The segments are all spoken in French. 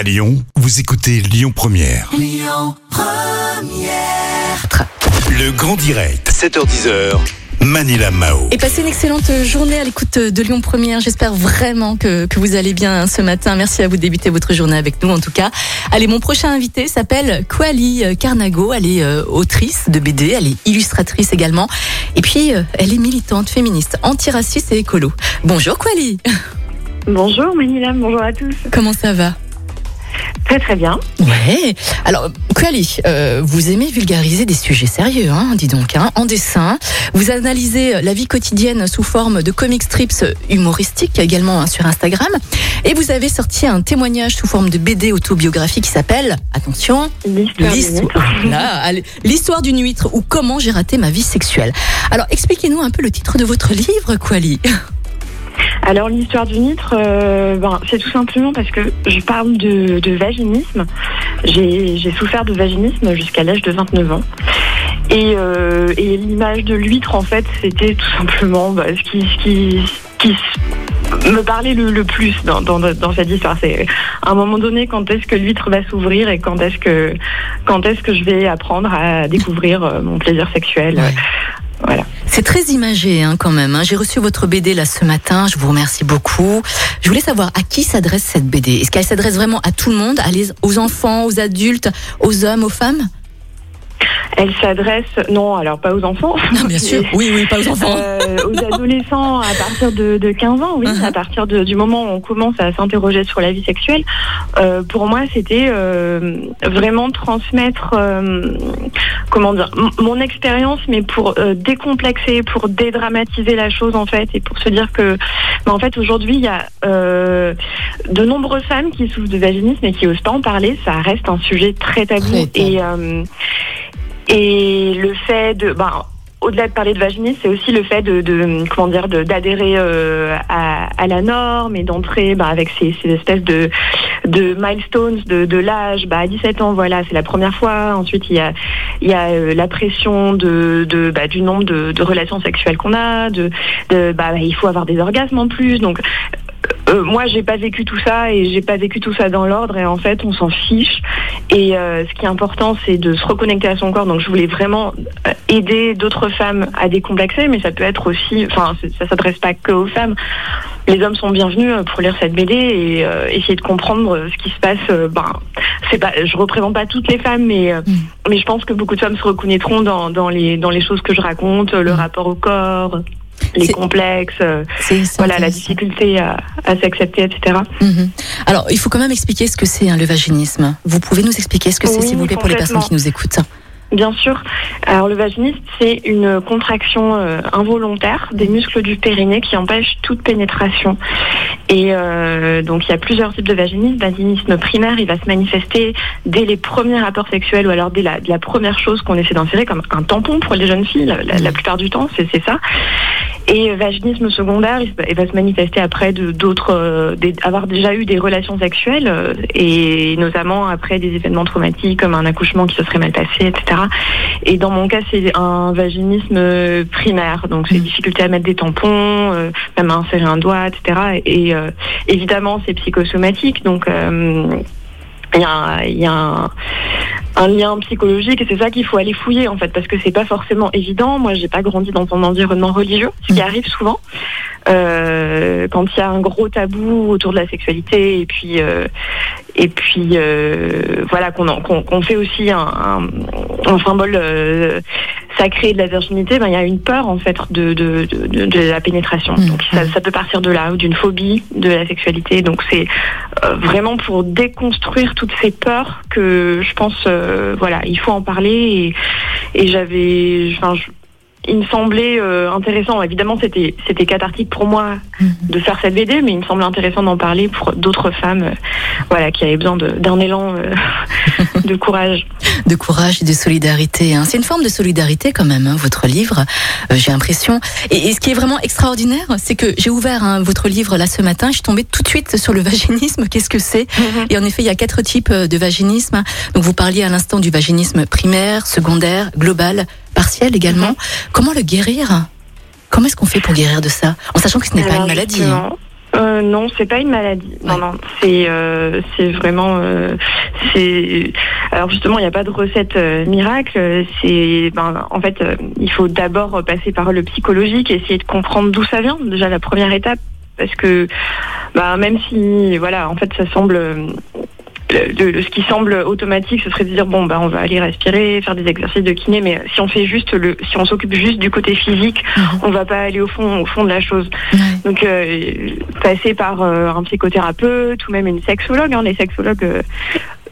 À Lyon, vous écoutez Lyon Première. Le grand direct, 7h10h. Manila Mao. Et passez une excellente journée à l'écoute de Lyon Première. J'espère vraiment que, que vous allez bien ce matin. Merci à vous de débuter votre journée avec nous en tout cas. Allez, mon prochain invité s'appelle Kwali Carnago. Elle est euh, autrice de BD, elle est illustratrice également. Et puis, euh, elle est militante féministe, antiraciste et écolo. Bonjour Kwali. Bonjour Manila, bonjour à tous. Comment ça va? Très très bien. Ouais. Alors, Kwali, euh, vous aimez vulgariser des sujets sérieux, hein, dis donc, hein, en dessin. Vous analysez la vie quotidienne sous forme de comic strips humoristiques, également hein, sur Instagram. Et vous avez sorti un témoignage sous forme de BD autobiographie qui s'appelle, attention, L'histoire du l'histoire d'une huître ou comment j'ai raté ma vie sexuelle. Alors, expliquez-nous un peu le titre de votre livre, Kwali. Alors l'histoire du nitre, euh, ben, c'est tout simplement parce que je parle de, vaginisme. J'ai souffert de vaginisme jusqu'à l'âge de 29 ans. Et, euh, et l'image de l'huître, en fait, c'était tout simplement bah, ce qui, me parlait le, plus dans, cette histoire. C'est à un moment donné quand est-ce que l'huître va s'ouvrir et quand est-ce que quand est-ce que je vais apprendre à découvrir euh, mon plaisir sexuel? Voilà. C'est très imagé hein, quand même. hein. J'ai reçu votre BD là ce matin. Je vous remercie beaucoup. Je voulais savoir à qui s'adresse cette BD. Est-ce qu'elle s'adresse vraiment à tout le monde, aux enfants, aux adultes, aux hommes, aux femmes? Elle s'adresse, non, alors pas aux enfants. Non, bien sûr. Oui, oui, pas aux enfants. Euh, aux adolescents à partir de, de 15 ans, oui, Uh-huh. à partir de- du moment où on commence à s'interroger sur la vie sexuelle. Euh, pour moi, c'était euh, vraiment transmettre, euh, comment dire, mon expérience, mais pour euh, décomplexer, pour dédramatiser la chose en fait, et pour se dire que, bah, en fait, aujourd'hui, il y a euh, de nombreuses femmes qui souffrent de vaginisme et qui osent pas en parler. Ça reste un sujet très tabou. Très tabou. Et euh, et le fait de, ben, au-delà de parler de vaginisme, c'est aussi le fait de, de comment dire, d'adhérer euh, à, à la norme et d'entrer ben, avec ces, ces espèces de de milestones de, de l'âge. Bah, à 17 ans, voilà, c'est la première fois. Ensuite, il y a il y a euh, la pression de, de bah, du nombre de, de relations sexuelles qu'on a. De, de bah, il faut avoir des orgasmes en plus. Donc euh, moi, j'ai pas vécu tout ça et j'ai pas vécu tout ça dans l'ordre. Et en fait, on s'en fiche. Et euh, ce qui est important, c'est de se reconnecter à son corps. Donc, je voulais vraiment euh, aider d'autres femmes à décomplexer, mais ça peut être aussi, enfin, ça s'adresse pas que aux femmes. Les hommes sont bienvenus euh, pour lire cette BD et euh, essayer de comprendre ce qui se passe. ben, c'est pas, je représente pas toutes les femmes, mais euh, Mm. mais je pense que beaucoup de femmes se reconnaîtront dans, dans les dans les choses que je raconte, le Mm. rapport au corps, les complexes. euh, voilà la difficulté à, à s'accepter, etc. Mhm. Alors, il faut quand même expliquer ce que c'est hein, le vaginisme. Vous pouvez nous expliquer ce que c'est, Oui, s'il vous plaît, pour les personnes qui nous écoutent. Bien sûr. Alors le vaginisme, c'est une contraction euh, involontaire des muscles du périnée qui empêche toute pénétration. Et euh, donc il y a plusieurs types de vaginisme. Vaginisme primaire, il va se manifester dès les premiers rapports sexuels ou alors dès la, la première chose qu'on essaie d'insérer, comme un tampon pour les jeunes filles. La, la- la plupart du temps, c'est ça. Et vaginisme secondaire, il, va- il va se manifester après d'autres, euh, avoir déjà eu des relations sexuelles euh, et notamment après des événements traumatiques comme un accouchement qui se serait mal passé, etc. Et dans mon cas, c'est un vaginisme euh, primaire, donc c'est Mm. difficulté à mettre des tampons, euh, même à insérer un doigt, etc. Et euh, évidemment, c'est psychosomatique, donc euh, il y a, il y a un, un lien psychologique et c'est ça qu'il faut aller fouiller en fait parce que c'est pas forcément évident. Moi, j'ai pas grandi dans un environnement religieux, ce qui Mm. arrive souvent euh, quand il y a un gros tabou autour de la sexualité et puis euh, et puis euh, voilà qu'on en- qu'on qu'on fait aussi un, symbole euh, sacré de la virginité. Ben il y a une peur en fait de de, de, de- la pénétration. Mm. Donc ça, ça peut partir de là ou d'une phobie de la sexualité. Donc c'est euh, vraiment pour déconstruire toutes ces peurs que je pense euh, voilà il faut en parler et, et j'avais enfin je- il me semblait euh, intéressant évidemment c'était c'était cathartique pour moi Mhm. de faire cette BD mais il me semblait intéressant d'en parler pour d'autres femmes euh, voilà qui avaient besoin d'un élan euh, de courage de courage et de solidarité. hein. C'est une forme de solidarité quand même, hein, votre livre, euh, j'ai l'impression. Et, et ce qui est vraiment extraordinaire, c'est que j'ai ouvert hein, votre livre là ce matin, je suis tombée tout de suite sur le vaginisme, qu'est-ce que c'est Et en effet, il y a quatre types euh, de vaginisme. Donc vous parliez à l'instant du vaginisme primaire, secondaire, global, partiel également. Mhm. Comment le guérir? Comment est-ce qu'on fait pour guérir de ça? En sachant que ce n'est pas une maladie. hein. Euh, non, c'est pas une maladie. Non, non, c'est euh, c'est vraiment euh, c'est. Alors justement, il n'y a pas de recette euh, miracle. C'est ben en fait, il faut d'abord passer par le psychologique, essayer de comprendre d'où ça vient. Déjà la première étape, parce que bah même si voilà, en fait, ça semble le- le- ce qui semble automatique, ce serait de dire bon bah on va aller respirer, faire des exercices de kiné, mais si on fait juste le, si on s'occupe juste du côté physique, Mhm. on va pas aller au fond, au fond de la chose. Donc euh, passer par euh, un psychothérapeute ou même une sexologue. hein. Les sexologues euh,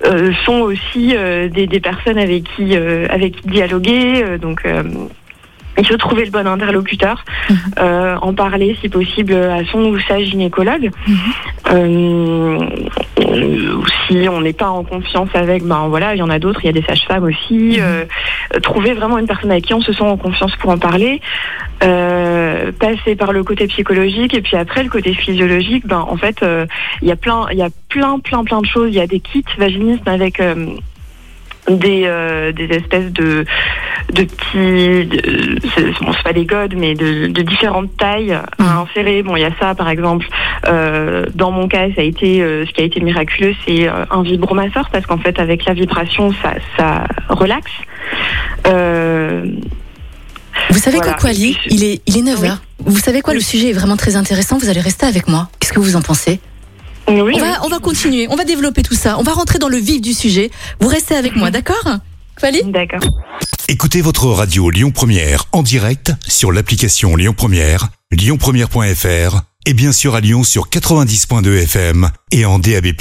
euh, sont aussi euh, des, des personnes avec qui euh, avec qui dialoguer. euh, donc euh, il faut trouver le bon interlocuteur, Mhm. euh, en parler si possible à son ou sa gynécologue. Mhm. Euh, si on n'est pas en confiance avec, ben voilà, il y en a d'autres, il y a des sages-femmes aussi. Euh, trouver vraiment une personne avec qui on se sent en confiance pour en parler. Passer par le côté psychologique et puis après le côté physiologique, ben en fait, il y a plein, il y a plein, plein, plein de choses. Il y a des kits vaginisme avec des, euh, des espèces de, de petits, de- bon, c'est pas des godes, mais de, de différentes tailles à insérer. Bon, il y a ça, par exemple. Euh, dans mon cas, ça a été, euh, ce qui a été miraculeux, c'est un vibromasseur parce qu'en fait, avec la vibration, ça, ça relaxe. Vous savez Voilà. quoi, Quali? Il est, il est 9h. Vous savez quoi, le sujet est vraiment très intéressant. Vous allez rester avec moi. Qu'est-ce que vous en pensez? Oui, on, oui. va, on va continuer, on va développer tout ça. On va rentrer dans le vif du sujet. Vous restez avec moi, d'accord? Quali D'accord. Écoutez votre radio Lyon Première en direct sur l'application Lyon Première, lyonpremière.fr et bien sûr à Lyon sur 90.2 FM et en DAB+.